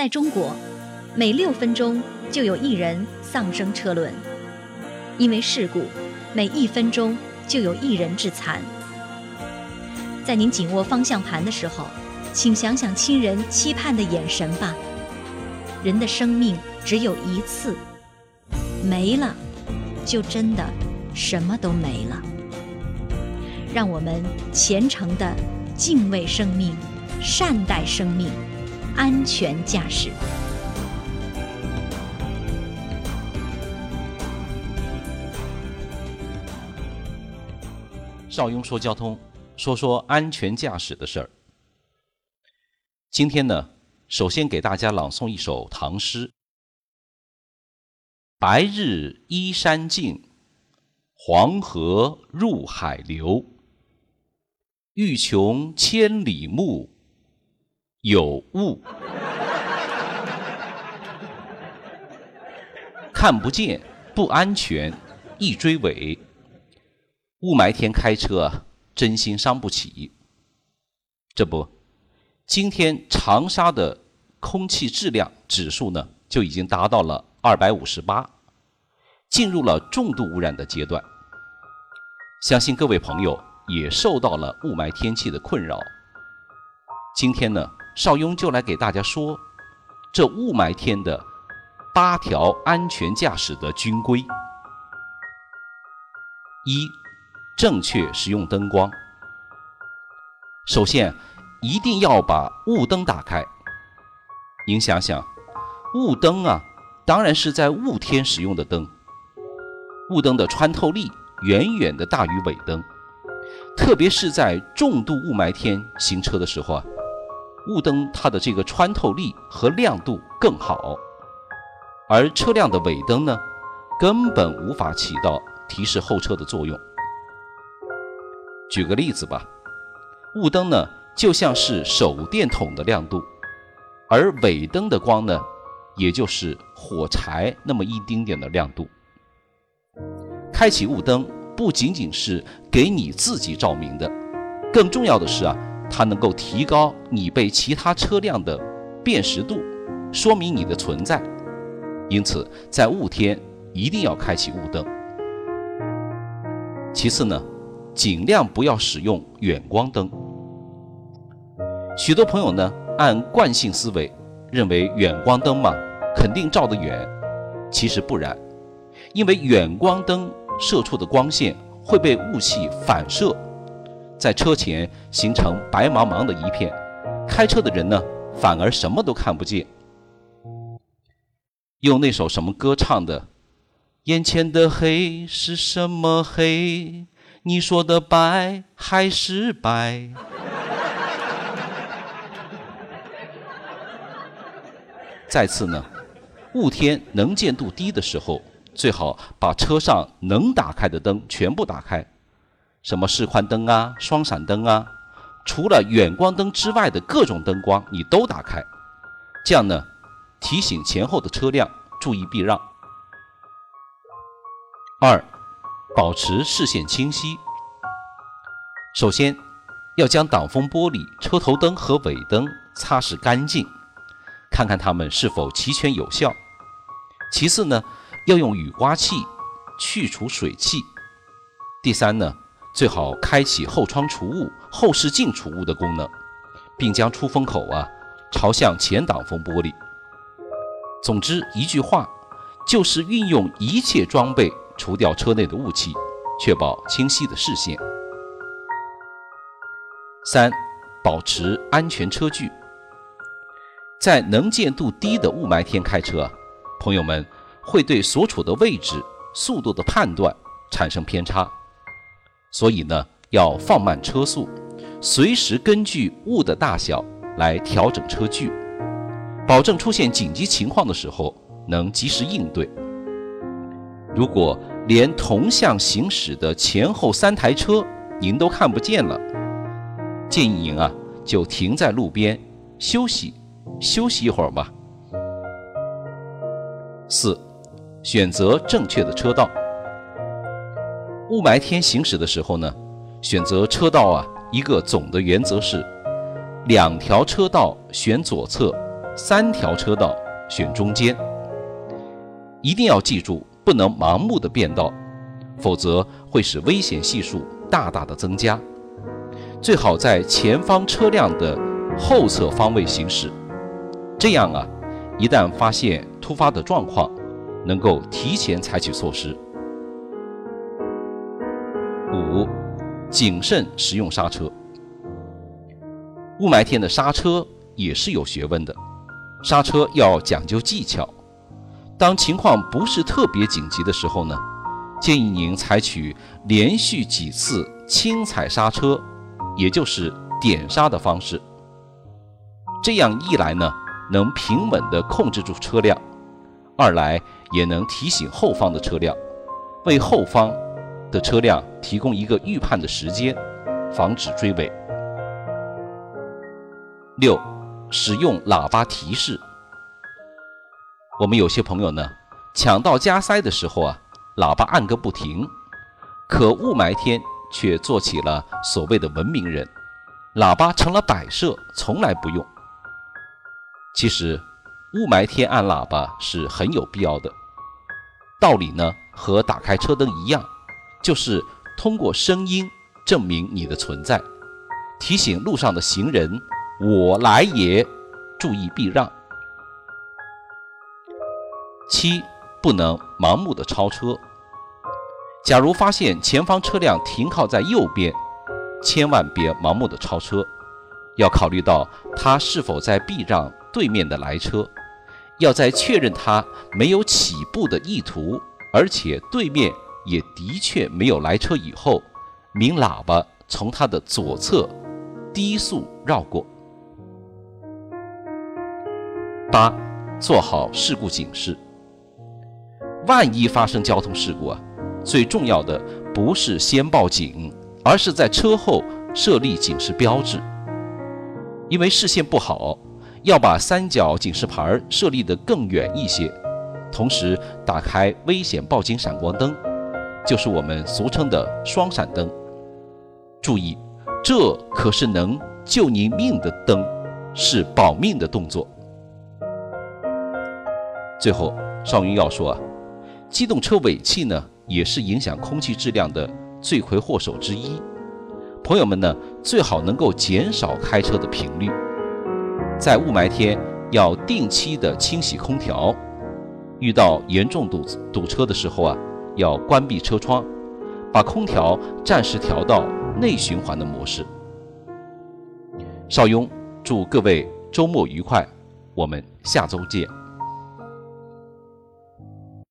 在中国，每六分钟就有一人丧生车轮，因为事故，每一分钟就有一人致残。在您紧握方向盘的时候，请想想亲人期盼的眼神吧。人的生命只有一次，没了，就真的什么都没了。让我们虔诚的敬畏生命，善待生命，安全驾驶。邵雍说交通，说说安全驾驶的事儿。今天呢，首先给大家朗诵一首唐诗：“白日依山尽，黄河入海流。”欲穷千里目，有雾 看不见，不安全，易追尾。雾霾天开车，真心伤不起。这不，今天长沙的空气质量指数呢，就已经达到了二百五十八，进入了重度污染的阶段。相信各位朋友。也受到了雾霾天气的困扰。今天呢，邵雍就来给大家说这雾霾天的八条安全驾驶的军规。一、正确使用灯光。首先，一定要把雾灯打开。您想想，雾灯啊，当然是在雾天使用的灯。雾灯的穿透力远远的大于尾灯。特别是在重度雾霾天行车的时候啊，雾灯它的这个穿透力和亮度更好，而车辆的尾灯呢，根本无法起到提示后车的作用。举个例子吧，雾灯呢就像是手电筒的亮度，而尾灯的光呢，也就是火柴那么一丁点的亮度。开启雾灯。不仅仅是给你自己照明的，更重要的是啊，它能够提高你被其他车辆的辨识度，说明你的存在。因此，在雾天一定要开启雾灯。其次呢，尽量不要使用远光灯。许多朋友呢，按惯性思维认为远光灯嘛，肯定照得远，其实不然，因为远光灯。射出的光线会被雾气反射，在车前形成白茫茫的一片，开车的人呢反而什么都看不见。用那首什么歌唱的？眼前的黑是什么黑？你说的白还是白？再次呢，雾天能见度低的时候。最好把车上能打开的灯全部打开，什么示宽灯啊、双闪灯啊，除了远光灯之外的各种灯光你都打开，这样呢，提醒前后的车辆注意避让。二，保持视线清晰。首先，要将挡风玻璃、车头灯和尾灯擦拭干净，看看它们是否齐全有效。其次呢。要用雨刮器去除水汽。第三呢，最好开启后窗除雾、后视镜除雾的功能，并将出风口啊朝向前挡风玻璃。总之一句话，就是运用一切装备除掉车内的雾气，确保清晰的视线。三，保持安全车距。在能见度低的雾霾天开车，朋友们。会对所处的位置、速度的判断产生偏差，所以呢，要放慢车速，随时根据雾的大小来调整车距，保证出现紧急情况的时候能及时应对。如果连同向行驶的前后三台车您都看不见了，建议您啊就停在路边休息休息一会儿吧。四。选择正确的车道。雾霾天行驶的时候呢，选择车道啊，一个总的原则是：两条车道选左侧，三条车道选中间。一定要记住，不能盲目的变道，否则会使危险系数大大的增加。最好在前方车辆的后侧方位行驶，这样啊，一旦发现突发的状况，能够提前采取措施。五，谨慎使用刹车。雾霾天的刹车也是有学问的，刹车要讲究技巧。当情况不是特别紧急的时候呢，建议您采取连续几次轻踩刹车，也就是点刹的方式。这样一来呢，能平稳地控制住车辆；二来也能提醒后方的车辆，为后方的车辆提供一个预判的时间，防止追尾。六，使用喇叭提示。我们有些朋友呢，抢道加塞的时候啊，喇叭按个不停，可雾霾天却做起了所谓的文明人，喇叭成了摆设，从来不用。其实，雾霾天按喇叭是很有必要的。道理呢，和打开车灯一样，就是通过声音证明你的存在，提醒路上的行人。我来也，注意避让。七，不能盲目的超车。假如发现前方车辆停靠在右边，千万别盲目的超车，要考虑到他是否在避让对面的来车，要在确认他没有起步的意图，而且对面也的确没有来车以后，鸣喇叭从他的左侧低速绕过。八，做好事故警示。万一发生交通事故啊，最重要的不是先报警，而是在车后设立警示标志。因为视线不好，要把三角警示牌设立的更远一些，同时打开危险报警闪光灯，就是我们俗称的双闪灯。注意，这可是能救您命的灯，是保命的动作。最后，邵云要说啊，机动车尾气呢，也是影响空气质量的罪魁祸首之一。朋友们呢，最好能够减少开车的频率，在雾霾天要定期的清洗空调。遇到严重堵堵车的时候啊，要关闭车窗，把空调暂时调到内循环的模式。邵雍祝各位周末愉快，我们下周见。